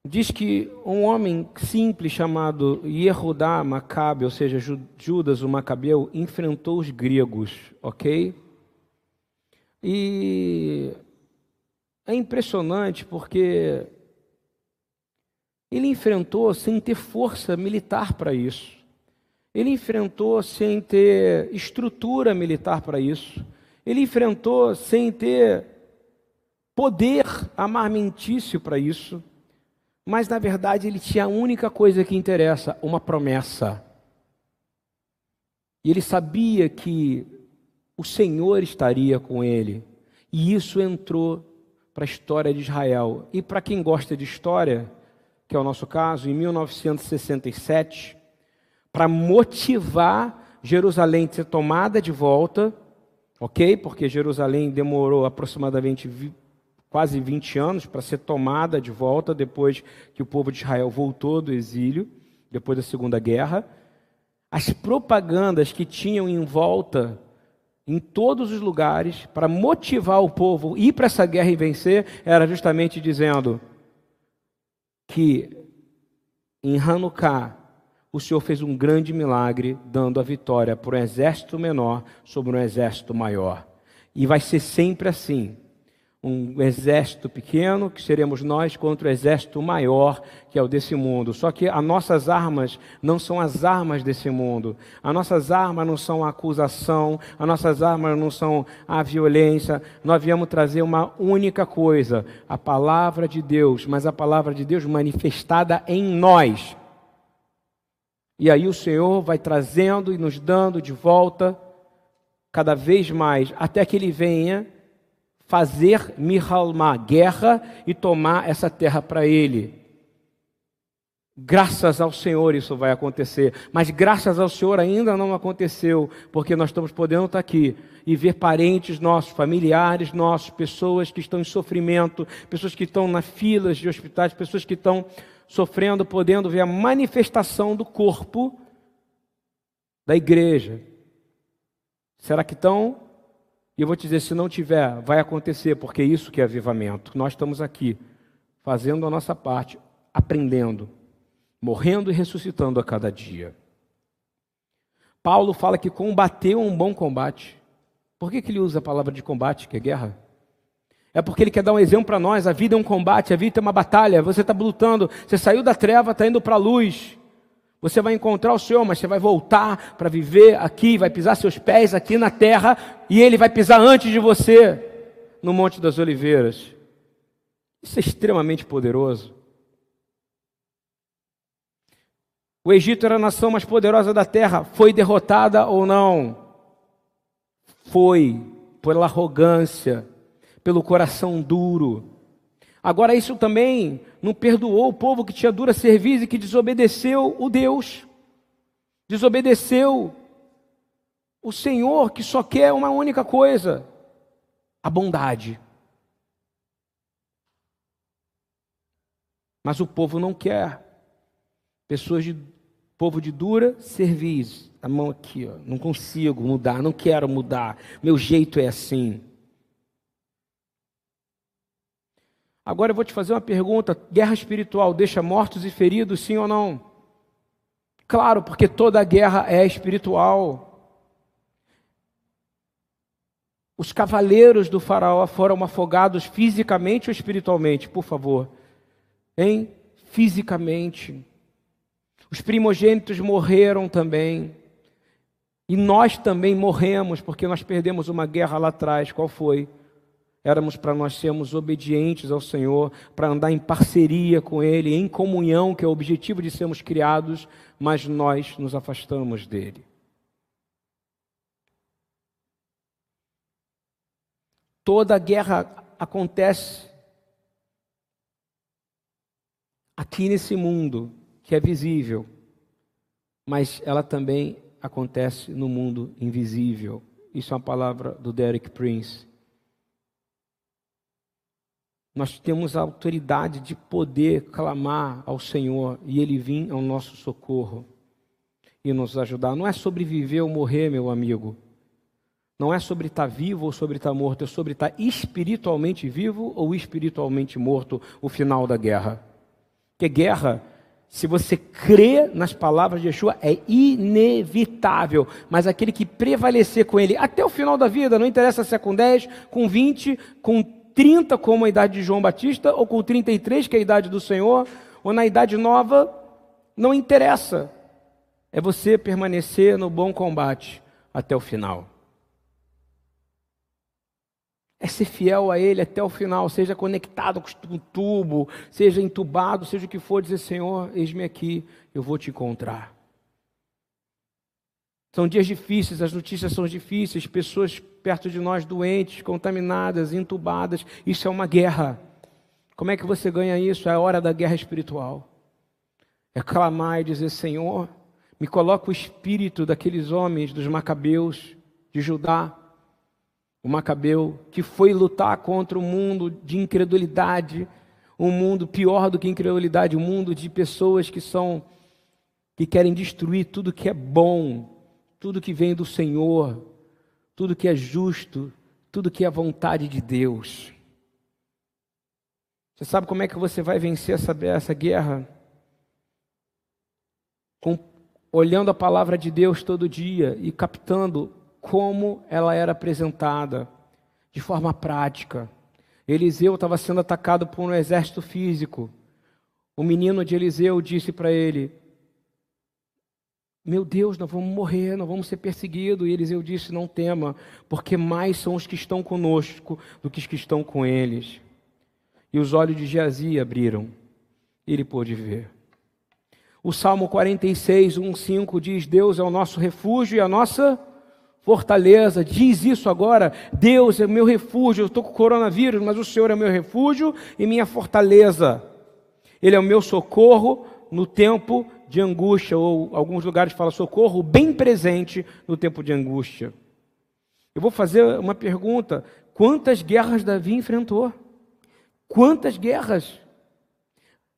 diz que um homem simples chamado Yehudá Macabe, ou seja, Judas o Macabeu, enfrentou os gregos, ok? E é impressionante porque ele enfrentou sem ter força militar para isso. Ele enfrentou sem ter estrutura militar para isso. Ele enfrentou sem ter poder amarmentício para isso. Mas, na verdade, ele tinha a única coisa que interessa: uma promessa. E ele sabia que o Senhor estaria com ele. E isso entrou para a história de Israel. E para quem gosta de história, que é o nosso caso, em 1967, para motivar Jerusalém a ser tomada de volta, ok? Porque Jerusalém demorou aproximadamente quase 20 anos para ser tomada de volta depois que o povo de Israel voltou do exílio, depois da Segunda Guerra. As propagandas que tinham em volta em todos os lugares para motivar o povo a ir para essa guerra e vencer, era justamente dizendo que em Hanukkah o Senhor fez um grande milagre, dando a vitória para um exército menor sobre um exército maior. E vai ser sempre assim um exército pequeno, que seremos nós, contra o exército maior, que é o desse mundo. Só que as nossas armas não são as armas desse mundo. As nossas armas não são a acusação, as nossas armas não são a violência. Nós viemos trazer uma única coisa: a palavra de Deus, mas a palavra de Deus manifestada em nós. E aí o Senhor vai trazendo e nos dando de volta cada vez mais, até que Ele venha fazer Mihalma guerra e tomar essa terra para ele. Graças ao Senhor isso vai acontecer, mas graças ao Senhor ainda não aconteceu, porque nós estamos podendo estar aqui e ver parentes nossos, familiares nossos, pessoas que estão em sofrimento, pessoas que estão nas filas de hospitais, pessoas que estão sofrendo, podendo ver a manifestação do corpo da igreja. Será que estão e eu vou te dizer, se não tiver, vai acontecer, porque é isso que é avivamento. Nós estamos aqui, fazendo a nossa parte, aprendendo, morrendo e ressuscitando a cada dia. Paulo fala que combateu um bom combate. Por que, que ele usa a palavra de combate, que é guerra? É porque ele quer dar um exemplo para nós. A vida é um combate, a vida é uma batalha. Você está lutando, você saiu da treva, está indo para a luz. Você vai encontrar o Senhor, mas você vai voltar para viver aqui, vai pisar seus pés aqui na terra, e Ele vai pisar antes de você no Monte das Oliveiras. Isso é extremamente poderoso. O Egito era a nação mais poderosa da terra. Foi derrotada ou não? Foi, pela arrogância, pelo coração duro. Agora, isso também não perdoou o povo que tinha dura serviço e que desobedeceu o Deus, desobedeceu o Senhor, que só quer uma única coisa: a bondade. Mas o povo não quer. Pessoas de povo de dura serviço, a mão aqui, ó, não consigo mudar, não quero mudar, meu jeito é assim. Agora eu vou te fazer uma pergunta: guerra espiritual deixa mortos e feridos, sim ou não? Claro, porque toda guerra é espiritual. Os cavaleiros do Faraó foram afogados fisicamente ou espiritualmente, por favor? Hein? Fisicamente. Os primogênitos morreram também. E nós também morremos, porque nós perdemos uma guerra lá atrás. Qual foi? Éramos para nós sermos obedientes ao Senhor, para andar em parceria com Ele, em comunhão, que é o objetivo de sermos criados, mas nós nos afastamos dele. Toda guerra acontece aqui nesse mundo que é visível, mas ela também acontece no mundo invisível. Isso é uma palavra do Derek Prince. Nós temos a autoridade de poder clamar ao Senhor e Ele vir ao nosso socorro e nos ajudar. Não é sobre viver ou morrer, meu amigo. Não é sobre estar vivo ou sobre estar morto, é sobre estar espiritualmente vivo ou espiritualmente morto o final da guerra. Porque guerra, se você crê nas palavras de Yeshua, é inevitável. Mas aquele que prevalecer com ele até o final da vida, não interessa se é com 10, com 20, com 30 como a idade de João Batista, ou com 33, que é a idade do Senhor, ou na idade nova, não interessa. É você permanecer no bom combate até o final. É ser fiel a Ele até o final, seja conectado com o tubo, seja entubado, seja o que for, dizer: Senhor, eis-me aqui, eu vou te encontrar. São dias difíceis, as notícias são difíceis, pessoas perto de nós doentes, contaminadas, entubadas. Isso é uma guerra. Como é que você ganha isso? É a hora da guerra espiritual. É clamar e dizer: Senhor, me coloca o espírito daqueles homens, dos macabeus de Judá, o macabeu que foi lutar contra o mundo de incredulidade, um mundo pior do que incredulidade, um mundo de pessoas que são que querem destruir tudo que é bom, tudo que vem do Senhor, tudo que é justo, tudo que é vontade de Deus. Você sabe como é que você vai vencer essa, essa guerra? Com, olhando a palavra de Deus todo dia e captando como ela era apresentada, de forma prática. Eliseu estava sendo atacado por um exército físico. O menino de Eliseu disse para ele: Meu Deus, nós vamos morrer, nós vamos ser perseguidos. E Eliseu disse: Não tema, porque mais são os que estão conosco do que os que estão com eles. E os olhos de Geazi abriram, e ele pôde ver. O Salmo 46, 1, 5 diz: Deus é o nosso refúgio e a nossa fortaleza. Diz isso agora: Deus é meu refúgio. Eu estou com coronavírus, mas o Senhor é meu refúgio e minha fortaleza. Ele é o meu socorro no tempo de angústia, ou alguns lugares falam socorro bem presente no tempo de angústia. Eu vou fazer uma pergunta: quantas guerras Davi enfrentou? Quantas guerras?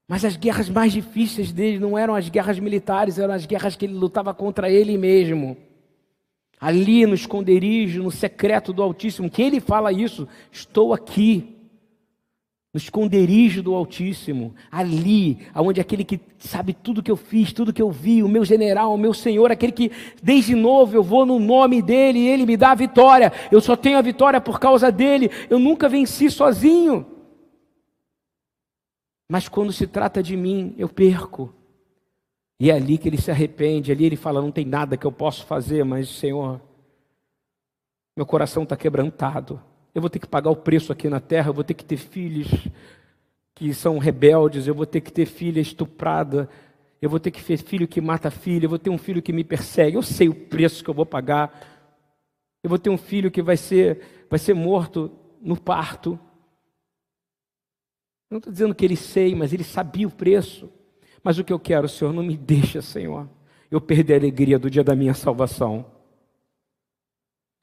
Mas as guerras mais difíceis dele não eram as guerras militares, eram as guerras que ele lutava contra ele mesmo ali no esconderijo, no secreto do Altíssimo, que ele fala isso, estou aqui, no esconderijo do Altíssimo, ali, onde aquele que sabe tudo que eu fiz, tudo que eu vi, o meu general, o meu Senhor, aquele que desde novo eu vou no nome dele e ele me dá a vitória, eu só tenho a vitória por causa dele, eu nunca venci sozinho. Mas quando se trata de mim, eu perco. E é ali que ele se arrepende, ali ele fala: não tem nada que eu possa fazer, mas Senhor, meu coração está quebrantado. Eu vou ter que pagar o preço aqui na terra, eu vou ter que ter filhos que são rebeldes, eu vou ter que ter filha estuprada, eu vou ter que ter filho que mata filho, eu vou ter um filho que me persegue, eu sei o preço que eu vou pagar. Eu vou ter um filho que vai ser, vai ser morto no parto. Não estou dizendo que ele sei, mas ele sabia o preço. Mas o que eu quero, Senhor, não me deixa, Senhor, eu perder a alegria do dia da minha salvação.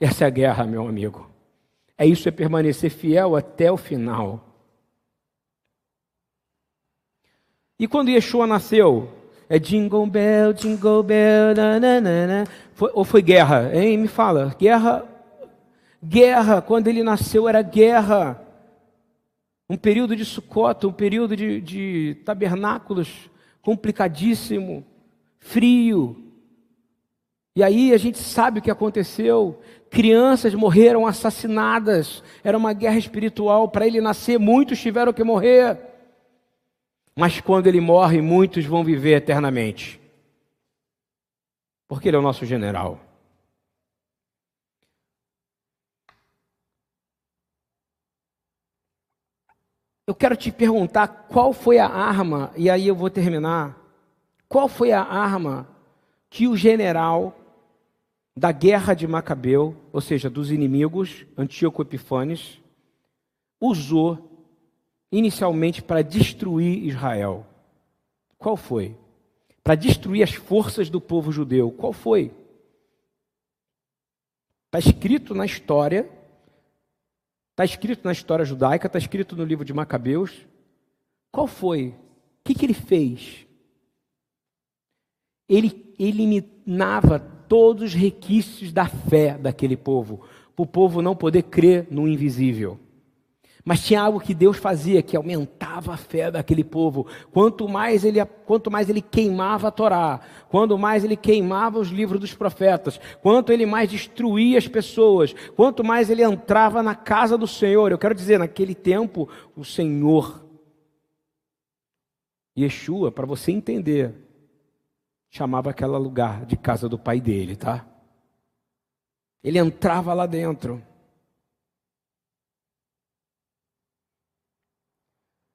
Essa é a guerra, meu amigo. É isso, é permanecer fiel até o final. E quando Yeshua nasceu, é jingle bell, jingle bell, nananana. Foi, ou foi guerra? Hein? Me fala. Guerra, guerra. Quando ele nasceu era guerra. Um período de sucota, um período de, de tabernáculos complicadíssimo, frio. E aí a gente sabe o que aconteceu. Crianças morreram assassinadas. Era uma guerra espiritual. Para ele nascer, muitos tiveram que morrer. Mas quando ele morre, muitos vão viver eternamente. Porque ele é o nosso general. Eu quero te perguntar qual foi a arma, e aí eu vou terminar. Qual foi a arma que o general da guerra de Macabeu, ou seja, dos inimigos, Antíoco Epifanes, usou inicialmente para destruir Israel? Qual foi? Para destruir as forças do povo judeu. Qual foi? Está escrito na história Está escrito na história judaica, está escrito no livro de Macabeus. Qual foi? O que, que ele fez? Ele eliminava todos os requisitos da fé daquele povo, para o povo não poder crer no invisível. Mas tinha algo que Deus fazia que aumentava a fé daquele povo. Quanto mais ele, quanto mais ele queimava a Torá, quanto mais ele queimava os livros dos profetas, quanto ele mais destruía as pessoas, quanto mais ele entrava na casa do Senhor. Eu quero dizer, naquele tempo, o Senhor, Yeshua, para você entender, chamava aquele lugar de casa do pai dele, tá? Ele entrava lá dentro.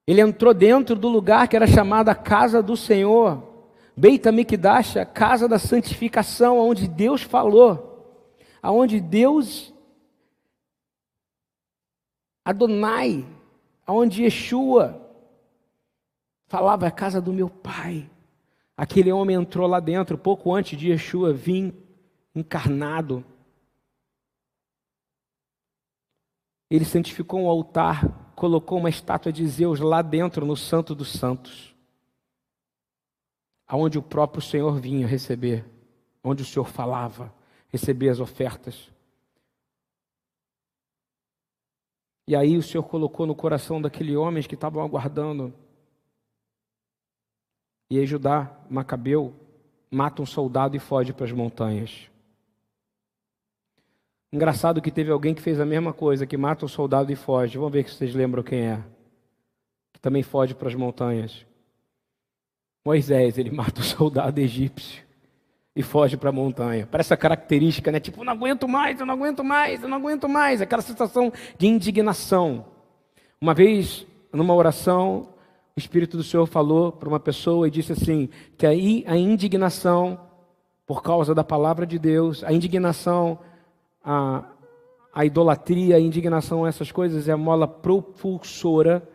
Ele entrou dentro do lugar que era chamado a casa do Senhor, Beit a casa da santificação, onde Deus falou, aonde Deus Adonai, aonde Yeshua falava a casa do meu pai. Aquele homem entrou lá dentro pouco antes de Yeshua vir encarnado. Ele santificou um altar, colocou uma estátua de Zeus lá dentro, no Santo dos Santos, aonde o próprio Senhor vinha receber, onde o Senhor falava, receber as ofertas. E aí o Senhor colocou no coração daquele homens que estavam aguardando. E aí Judá, Macabeu, mata um soldado e foge para as montanhas. Engraçado que teve alguém que fez a mesma coisa, que mata um soldado e foge. Vamos ver se vocês lembram quem é. Que também foge para as montanhas. Moisés, ele mata o soldado egípcio e foge para a montanha. Parece a característica, né? Tipo, não aguento mais, eu não aguento mais, eu não aguento mais. Aquela sensação de indignação. Uma vez, numa oração, o Espírito do Senhor falou para uma pessoa e disse assim: que aí a indignação, por causa da palavra de Deus, a indignação, a, a idolatria, a indignação, essas coisas, é a mola propulsora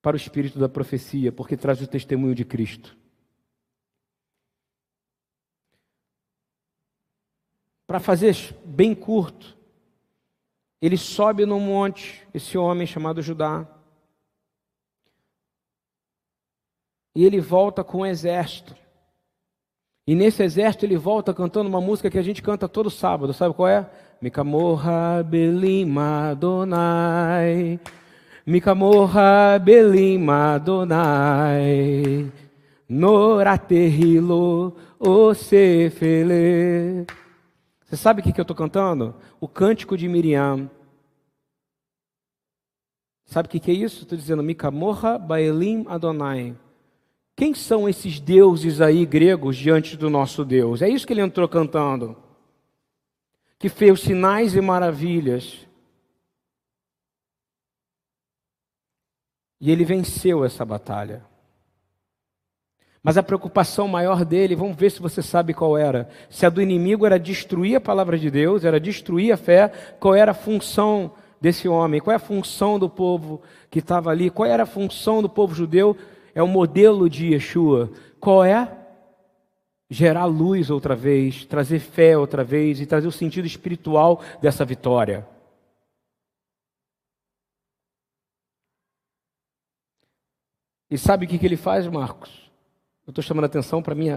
para o espírito da profecia, porque traz o testemunho de Cristo. Para fazer bem curto, ele sobe num monte, esse homem chamado Judá, e ele volta com um exército. E nesse exército ele volta cantando uma música que a gente canta todo sábado, sabe qual é? Mikamorra Belim Adonai, Mikamorra Belim Adonai, Noraterrilo Osefele. Você sabe o que, eu estou cantando? O cântico de Miriam. Sabe o que, que é isso? Estou dizendo Mikamorra Baelim Adonai. Quem são esses deuses aí gregos diante do nosso Deus? É isso que ele entrou cantando. Que fez sinais e maravilhas. E ele venceu essa batalha. Mas a preocupação maior dele, vamos ver se você sabe qual era. Se a do inimigo era destruir a palavra de Deus, era destruir a fé, qual era a função desse homem? Qual é a função do povo que estava ali? Qual era a função do povo judeu? É o modelo de Yeshua. Qual é? Gerar luz outra vez, trazer fé outra vez e trazer o sentido espiritual dessa vitória. E sabe o que, ele faz, Marcos? Eu estou chamando a atenção para mim,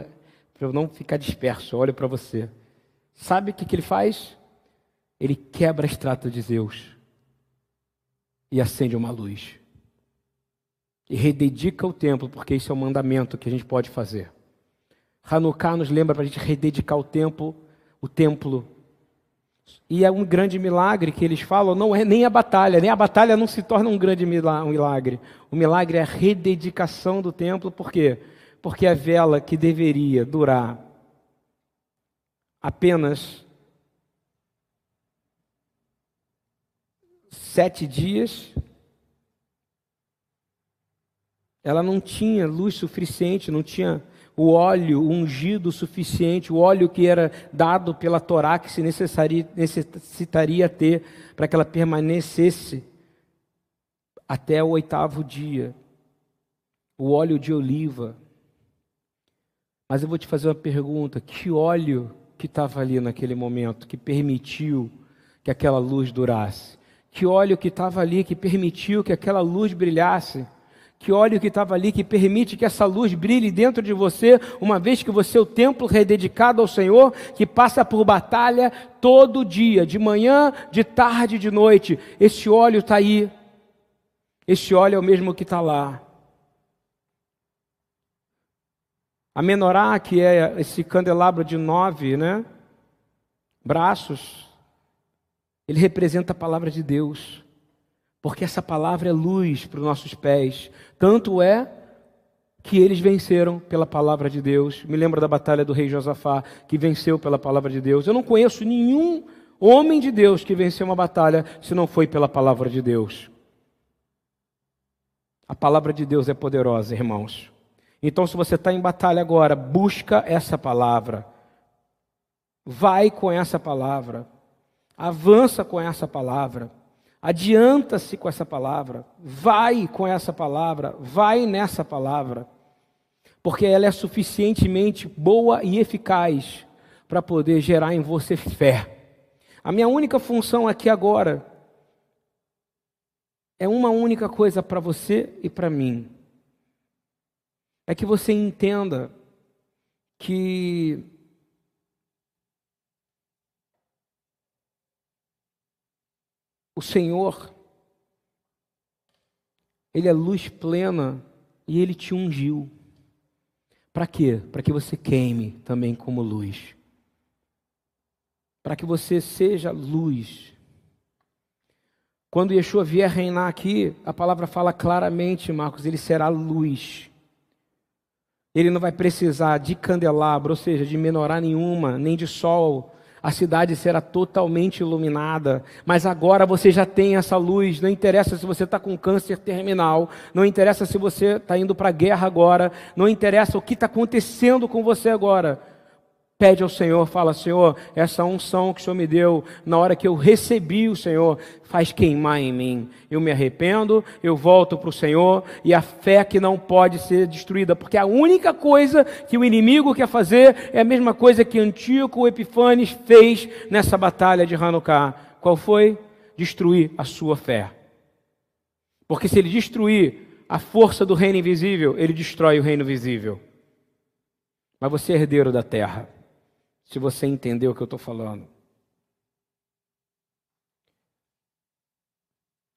para eu não ficar disperso. Olho para você. Sabe o que, que ele faz? Ele quebra a estrada de Zeus e acende uma luz. E rededica o templo, porque isso é o mandamento que a gente pode fazer. Hanukkah nos lembra para a gente rededicar o templo, o templo. E é um grande milagre que eles falam, não é nem a batalha, nem a batalha não se torna um grande milagre. O milagre é a rededicação do templo, por quê? porque a vela que deveria durar apenas sete dias, ela não tinha luz suficiente, não tinha o óleo ungido suficiente, o óleo que era dado pela Torá que se necessitaria ter para que ela permanecesse até o oitavo dia. O óleo de oliva, mas eu vou te fazer uma pergunta: que óleo que estava ali naquele momento que permitiu que aquela luz durasse? Que óleo que estava ali que permitiu que aquela luz brilhasse? Que óleo que estava ali que permite que essa luz brilhe dentro de você, uma vez que você é o templo rededicado ao Senhor, que passa por batalha todo dia, de manhã, de tarde, de noite. Esse óleo está aí. Esse óleo é o mesmo que está lá. A menorá, que é esse candelabro de nove né, braços, ele representa a palavra de Deus, porque essa palavra é luz para os nossos pés. Tanto é que eles venceram pela palavra de Deus. Me lembra da batalha do rei Josafá, que venceu pela palavra de Deus. Eu não conheço nenhum homem de Deus que venceu uma batalha se não foi pela palavra de Deus. A palavra de Deus é poderosa, irmãos. Então, se você está em batalha agora, busca essa palavra. Vai com essa palavra. Avança com essa palavra. Adianta-se com essa palavra. Vai com essa palavra. Vai nessa palavra. Porque ela é suficientemente boa e eficaz para poder gerar em você fé. A minha única função aqui agora é uma única coisa para você e para mim. É que você entenda que o Senhor, Ele é luz plena e Ele te ungiu. Para quê? Para que você queime também como luz. Para que você seja luz. Quando Yeshua vier reinar aqui, a palavra fala claramente, Marcos, ele será luz. Ele não vai precisar de candelabro, ou seja, de menorá nenhuma, nem de sol. A cidade será totalmente iluminada. Mas agora você já tem essa luz. Não interessa se você está com câncer terminal. Não interessa se você está indo para a guerra agora. Não interessa o que está acontecendo com você agora. Pede ao Senhor, fala, Senhor, essa unção que o Senhor me deu, na hora que eu recebi o Senhor, faz queimar em mim. Eu me arrependo, eu volto para o Senhor e a fé que não pode ser destruída, porque a única coisa que o inimigo quer fazer é a mesma coisa que Antíoco Epifanes fez nessa batalha de Hanukkah. Qual foi? Destruir a sua fé. Porque se ele destruir a força do reino invisível, ele destrói o reino visível. Mas você é herdeiro da terra se você entendeu o que eu estou falando.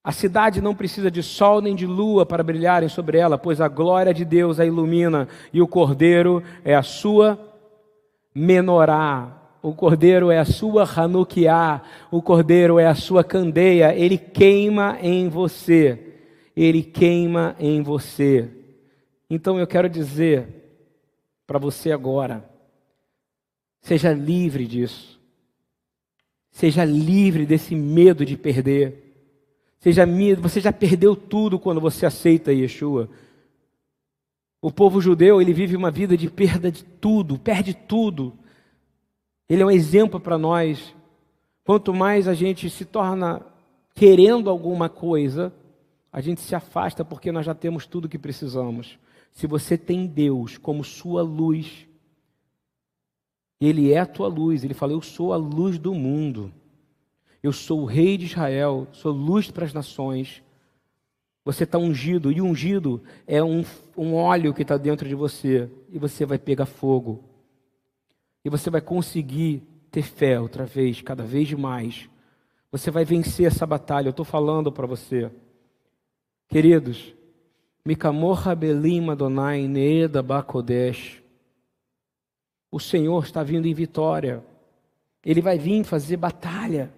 A cidade não precisa de sol nem de lua para brilharem sobre ela, pois a glória de Deus a ilumina e o cordeiro é a sua menorá. O cordeiro é a sua Hanukiá, o cordeiro é a sua candeia, ele queima em você. Ele queima em você. Então eu quero dizer para você agora, Seja livre disso. Seja livre desse medo de perder. Seja medo, você já perdeu tudo quando você aceita Yeshua. O povo judeu, ele vive uma vida de perda de tudo, perde tudo. Ele é um exemplo para nós. Quanto mais a gente se torna querendo alguma coisa, a gente se afasta porque nós já temos tudo que precisamos. Se você tem Deus como sua luz, ele é a tua luz. Ele fala: Eu sou a luz do mundo. Eu sou o rei de Israel. Sou luz para as nações. Você está ungido. E ungido é um, um óleo que está dentro de você. E você vai pegar fogo. E você vai conseguir ter fé outra vez, cada vez mais. Você vai vencer essa batalha. Eu estou falando para você. Queridos, Mikamor Rabelim Adonai Needa Bakodesh. O Senhor está vindo em vitória. Ele vai vir fazer batalha.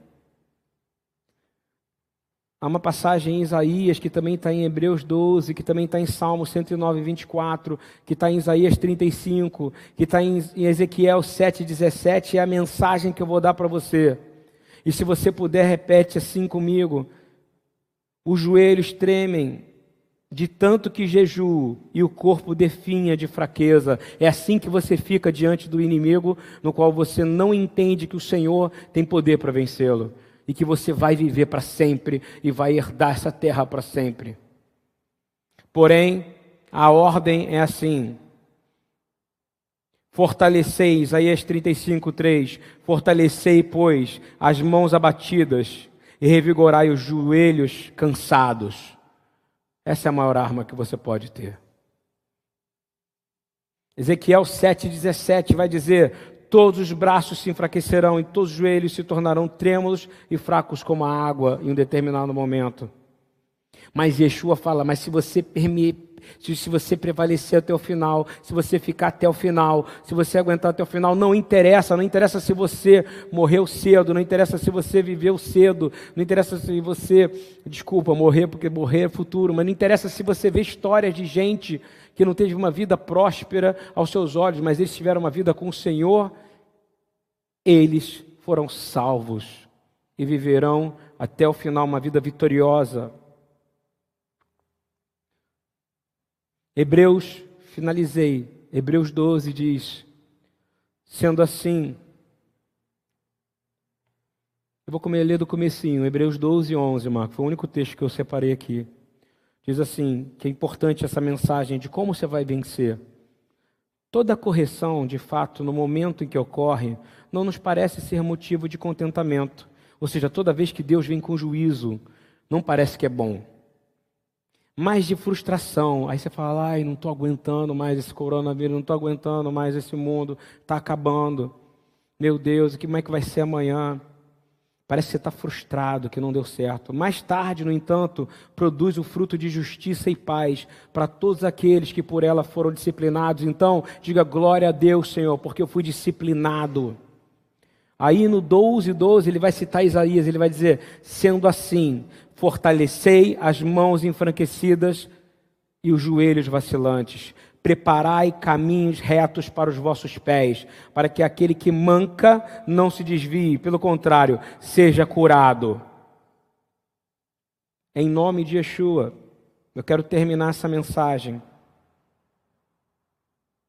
Há uma passagem em Isaías, que também está em Hebreus 12, que também está em Salmo 109, 24, que está em Isaías 35, que está em Ezequiel 7, 17. É a mensagem que eu vou dar para você. E se você puder, repete assim comigo. Os joelhos tremem, de tanto que jejuo e o corpo definha de fraqueza. É assim que você fica diante do inimigo, no qual você não entende que o Senhor tem poder para vencê-lo e que você vai viver para sempre e vai herdar essa terra para sempre. Porém, a ordem é assim: Fortalecei, Isaías 35, 3. Fortalecei, pois, as mãos abatidas e revigorai os joelhos cansados. Essa é a maior arma que você pode ter. Ezequiel 7,17 vai dizer: Todos os braços se enfraquecerão e todos os joelhos se tornarão trêmulos e fracos como a água em um determinado momento. Mas Yeshua fala: Mas se você permitir se, você prevalecer até o final, se você ficar até o final, se você aguentar até o final, não interessa, não interessa se você morreu cedo, não interessa se você viveu cedo, não interessa se você, desculpa, morrer porque morrer é futuro, mas não interessa se você vê histórias de gente que não teve uma vida próspera aos seus olhos, mas eles tiveram uma vida com o Senhor, eles foram salvos e viverão até o final uma vida vitoriosa. Hebreus finalizei. Hebreus 12 diz: Sendo assim, eu vou comer ler do comecinho, Hebreus 12, 11, Marco. Foi o único texto que eu separei aqui. Diz assim, que é importante essa mensagem de como você vai vencer. Toda correção, de fato, no momento em que ocorre, não nos parece ser motivo de contentamento. Ou seja, toda vez que Deus vem com juízo, não parece que é bom. Mas de frustração. Aí você fala, ai, não estou aguentando mais esse coronavírus, não estou aguentando mais esse mundo, está acabando. Meu Deus, como é que vai ser amanhã? Parece que você está frustrado, que não deu certo. Mais tarde, no entanto, produz o fruto de justiça e paz para todos aqueles que por ela foram disciplinados. Então, diga glória a Deus, Senhor, porque eu fui disciplinado. Aí no 12, 12, ele vai citar Isaías, ele vai dizer: sendo assim, fortalecei as mãos enfranquecidas e os joelhos vacilantes Preparai caminhos retos para os vossos pés, para que aquele que manca não se desvie, pelo contrário, seja curado. Em nome de Yeshua, eu quero terminar essa mensagem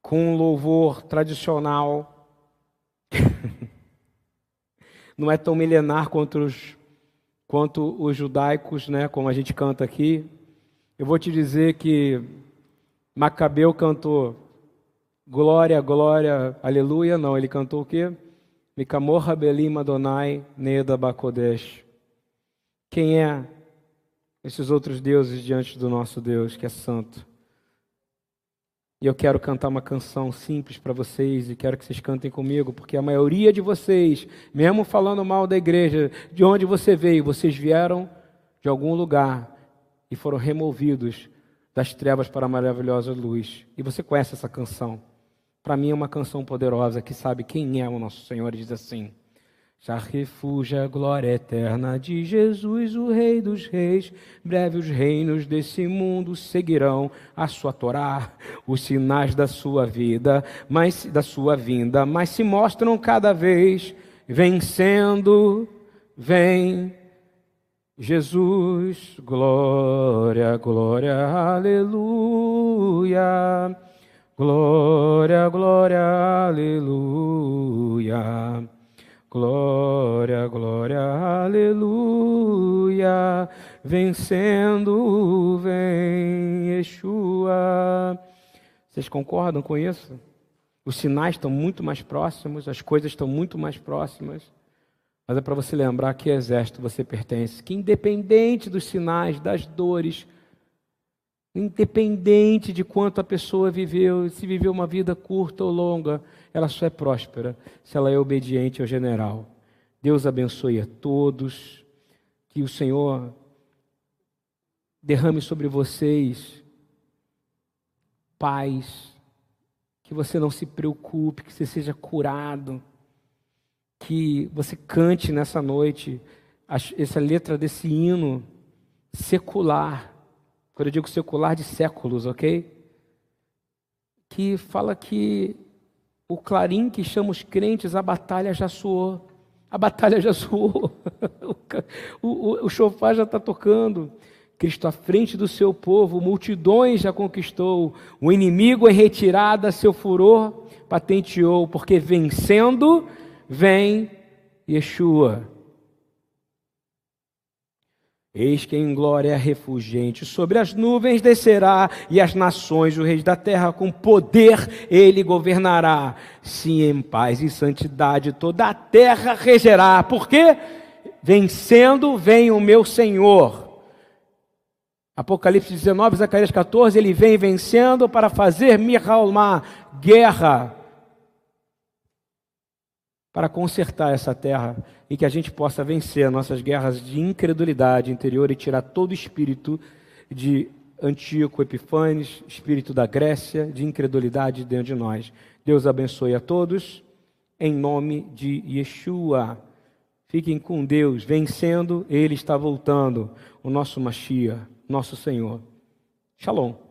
com um louvor tradicional. Não é tão milenar quanto os, quanto os judaicos, né, como a gente canta aqui. Eu vou te dizer que Macabeu cantou glória, glória, aleluia. Não, ele cantou o quê? Mikamor Rabelim Adonai Neda Bakodesh. Quem é esses outros deuses diante do nosso Deus, que é santo? E eu quero cantar uma canção simples para vocês e quero que vocês cantem comigo, porque a maioria de vocês, mesmo falando mal da igreja, de onde você veio, vocês vieram de algum lugar e foram removidos das trevas para a maravilhosa luz. E você conhece essa canção? Para mim é uma canção poderosa que sabe quem é o nosso Senhor e diz assim: Já refugia a glória eterna de Jesus, o Rei dos Reis. Breve os reinos desse mundo seguirão a sua Torá, os sinais da sua vida, mas da sua vinda, mas se mostram cada vez vencendo, vem Jesus, glória, glória, aleluia. Glória, glória, aleluia. Glória, glória, aleluia. Vencendo vem Yeshua. Vocês concordam com isso? Os sinais estão muito mais próximos, as coisas estão muito mais próximas. Mas é para você lembrar que exército você pertence, que independente dos sinais, das dores, independente de quanto a pessoa viveu, se viveu uma vida curta ou longa, ela só é próspera se ela é obediente ao general. Deus abençoe a todos, que o Senhor derrame sobre vocês paz, que você não se preocupe, que você seja curado que você cante nessa noite essa letra desse hino secular. Quando eu digo secular, de séculos, ok? Que fala que o clarim que chama os crentes, a batalha já soou. A batalha já soou. o, o chofar já está tocando. Cristo à frente do seu povo, multidões já conquistou. O inimigo em retirada, seu furor patenteou, porque vencendo vem Yeshua. Eis que em glória refugente, sobre as nuvens descerá, e as nações, o rei da terra, com poder ele governará. Sim, em paz e santidade toda a terra regerá. Por quê? Vencendo vem o meu Senhor. Apocalipse 19, Zacarias 14, ele vem vencendo para fazer Mihalma, guerra para consertar essa terra e que a gente possa vencer nossas guerras de incredulidade interior e tirar todo o espírito de Antíoco Epifanes, espírito da Grécia, de incredulidade dentro de nós. Deus abençoe a todos, em nome de Yeshua. Fiquem com Deus, vencendo, Ele está voltando, o nosso Machia, nosso Senhor. Shalom.